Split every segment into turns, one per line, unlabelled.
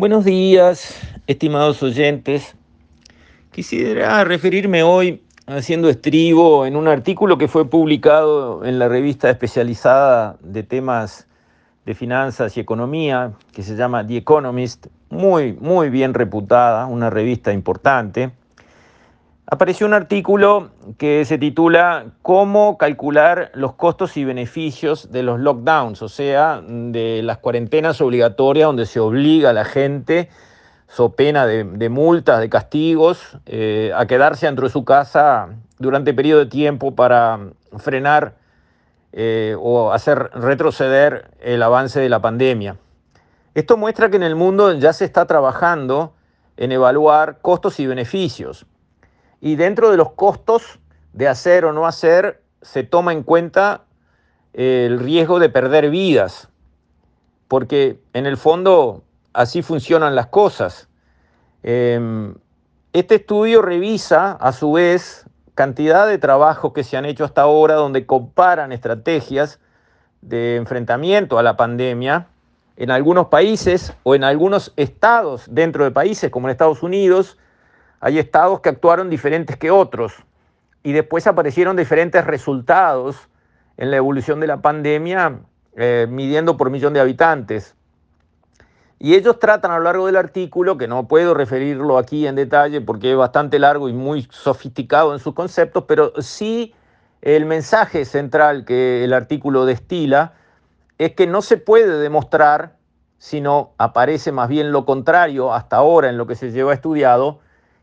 Buenos días, estimados oyentes. Quisiera referirme hoy, haciendo estribo, en un artículo que fue publicado en la revista especializada de temas de finanzas y economía, que se llama The Economist, muy, muy bien reputada, una revista importante. Apareció un artículo que se titula Cómo calcular los costos y beneficios de los lockdowns, o sea, de las cuarentenas obligatorias donde se obliga a la gente, so pena de, multas, de castigos, eh, a quedarse dentro de su casa durante periodo de tiempo para frenar eh, o hacer retroceder el avance de la pandemia. Esto muestra que en el mundo ya se está trabajando en evaluar costos y beneficios y dentro de los costos de hacer o no hacer se toma en cuenta el riesgo de perder vidas, porque en el fondo así funcionan las cosas. Em, este estudio revisa a su vez cantidad de trabajos que se han hecho hasta ahora donde comparan estrategias de enfrentamiento a la pandemia en algunos países o en algunos estados dentro de países como en Estados Unidos, hay estados que actuaron diferentes que otros y después aparecieron diferentes resultados en la evolución de la pandemia eh, midiendo por millón de habitantes. Y ellos tratan a lo largo del artículo, que no puedo referirlo aquí en detalle porque es bastante largo y muy sofisticado en sus conceptos, pero sí el mensaje central que el artículo destila es que no se puede demostrar, sino aparece más bien lo contrario hasta ahora en lo que se lleva estudiado,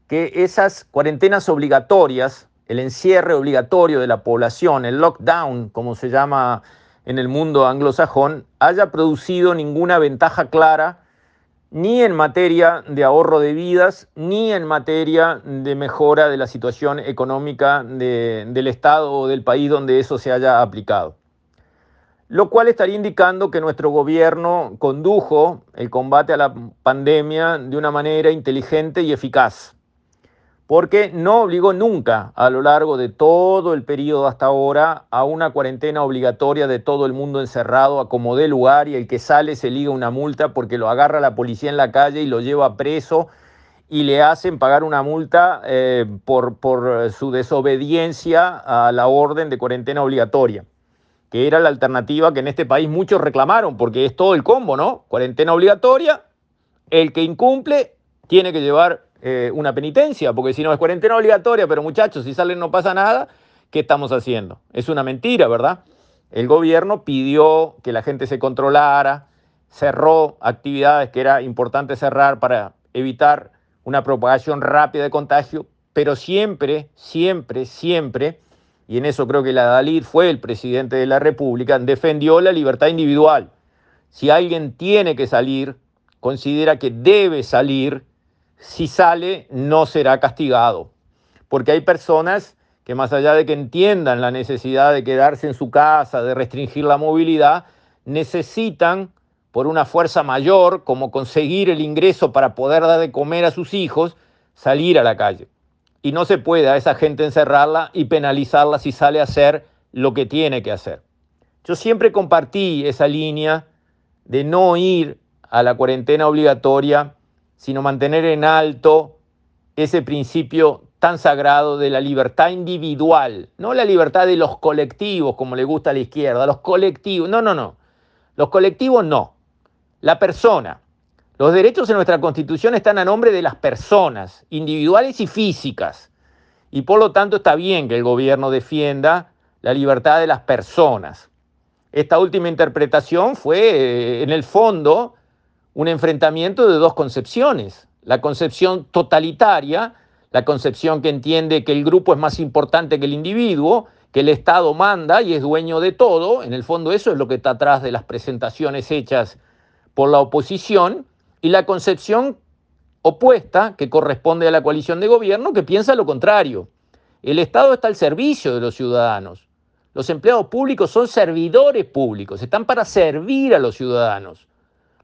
que esas cuarentenas obligatorias, el encierre obligatorio de la población, el lockdown, como se llama en el mundo anglosajón, haya producido ninguna ventaja clara ni en materia de ahorro de vidas, ni en materia de mejora de la situación económica del Estado o del país donde eso se haya aplicado. Lo cual estaría indicando que nuestro gobierno condujo el combate a la pandemia de una manera inteligente y eficaz porque no obligó nunca a lo largo de todo el periodo hasta ahora a una cuarentena obligatoria de todo el mundo encerrado a como dé lugar y el que sale se liga una multa porque lo agarra la policía en la calle y lo lleva preso y le hacen pagar una multa eh, por, por su desobediencia a la orden de cuarentena obligatoria, que era la alternativa que en este país muchos reclamaron, porque es todo el combo, ¿no? Cuarentena obligatoria, el que incumple tiene que llevar eh, una penitencia, porque si no es cuarentena obligatoria, pero muchachos, si salen no pasa nada, ¿qué estamos haciendo? Es una mentira, ¿verdad? El gobierno pidió que la gente se controlara, cerró actividades que era importante cerrar para evitar una propagación rápida de contagio, pero siempre, siempre, siempre, y en eso creo que la Dalí fue el presidente de la República, defendió la libertad individual. Si alguien tiene que salir, considera que debe salir, si sale no será castigado. Porque hay personas que más allá de que entiendan la necesidad de quedarse en su casa, de restringir la movilidad, necesitan, por una fuerza mayor, como conseguir el ingreso para poder dar de comer a sus hijos, salir a la calle. Y no se puede a esa gente encerrarla y penalizarla si sale a hacer lo que tiene que hacer. Yo siempre compartí esa línea de no ir a la cuarentena obligatoria sino mantener en alto ese principio tan sagrado de la libertad individual, no la libertad de los colectivos, como le gusta a la izquierda, los colectivos, no, no, no, los colectivos no, la persona. Los derechos en nuestra constitución están a nombre de las personas, individuales y físicas, y por lo tanto está bien que el gobierno defienda la libertad de las personas. Esta última interpretación fue, eh, en el fondo, un enfrentamiento de dos concepciones. La concepción totalitaria, la concepción que entiende que el grupo es más importante que el individuo, que el Estado manda y es dueño de todo. En el fondo eso es lo que está atrás de las presentaciones hechas por la oposición. Y la concepción opuesta, que corresponde a la coalición de gobierno, que piensa lo contrario. El Estado está al servicio de los ciudadanos. Los empleados públicos son servidores públicos, están para servir a los ciudadanos.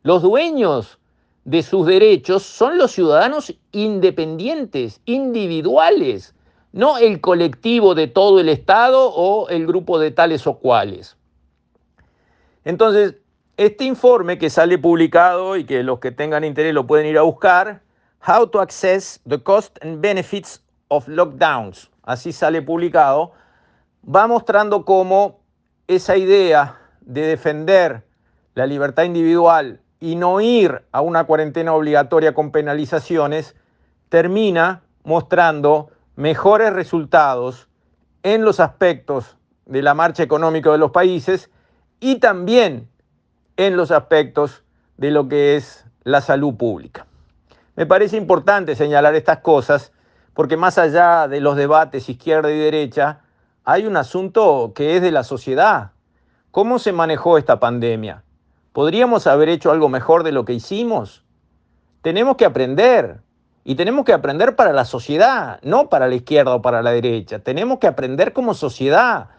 Los dueños de sus derechos son los ciudadanos independientes, individuales, no el colectivo de todo el Estado o el grupo de tales o cuales. Entonces, este informe que sale publicado y que los que tengan interés lo pueden ir a buscar, How to Access the Cost and Benefits of Lockdowns, así sale publicado, va mostrando cómo esa idea de defender la libertad individual y no ir a una cuarentena obligatoria con penalizaciones, termina mostrando mejores resultados en los aspectos de la marcha económica de los países y también en los aspectos de lo que es la salud pública. Me parece importante señalar estas cosas porque más allá de los debates izquierda y derecha, hay un asunto que es de la sociedad. ¿Cómo se manejó esta pandemia? ¿Podríamos haber hecho algo mejor de lo que hicimos? Tenemos que aprender. Y tenemos que aprender para la sociedad, no para la izquierda o para la derecha. Tenemos que aprender como sociedad.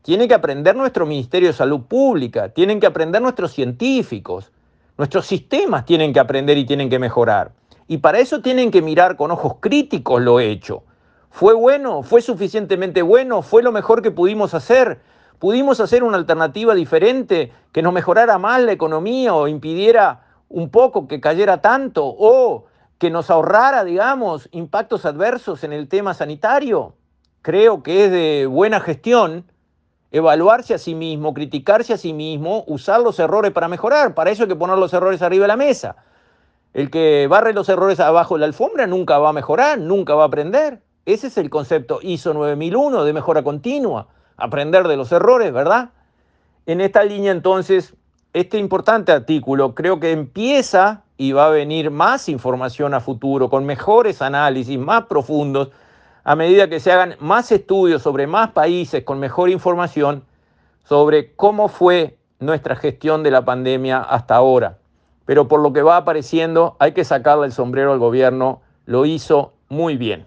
Tiene que aprender nuestro Ministerio de Salud Pública, tienen que aprender nuestros científicos, nuestros sistemas tienen que aprender y tienen que mejorar. Y para eso tienen que mirar con ojos críticos lo hecho. ¿Fue bueno? ¿Fue suficientemente bueno? ¿Fue lo mejor que pudimos hacer? ¿Pudimos hacer una alternativa diferente que nos mejorara más la economía o impidiera un poco que cayera tanto o que nos ahorrara, digamos, impactos adversos en el tema sanitario? Creo que es de buena gestión evaluarse a sí mismo, criticarse a sí mismo, usar los errores para mejorar. Para eso hay que poner los errores arriba de la mesa. El que barre los errores abajo de la alfombra nunca va a mejorar, nunca va a aprender. Ese es el concepto ISO 9001 de mejora continua, aprender de los errores, ¿verdad? En esta línea entonces, este importante artículo creo que empieza y va a venir más información a futuro, con mejores análisis, más profundos, a medida que se hagan más estudios sobre más países con mejor información sobre cómo fue nuestra gestión de la pandemia hasta ahora. Pero por lo que va apareciendo, hay que sacarle el sombrero al gobierno, lo hizo muy bien.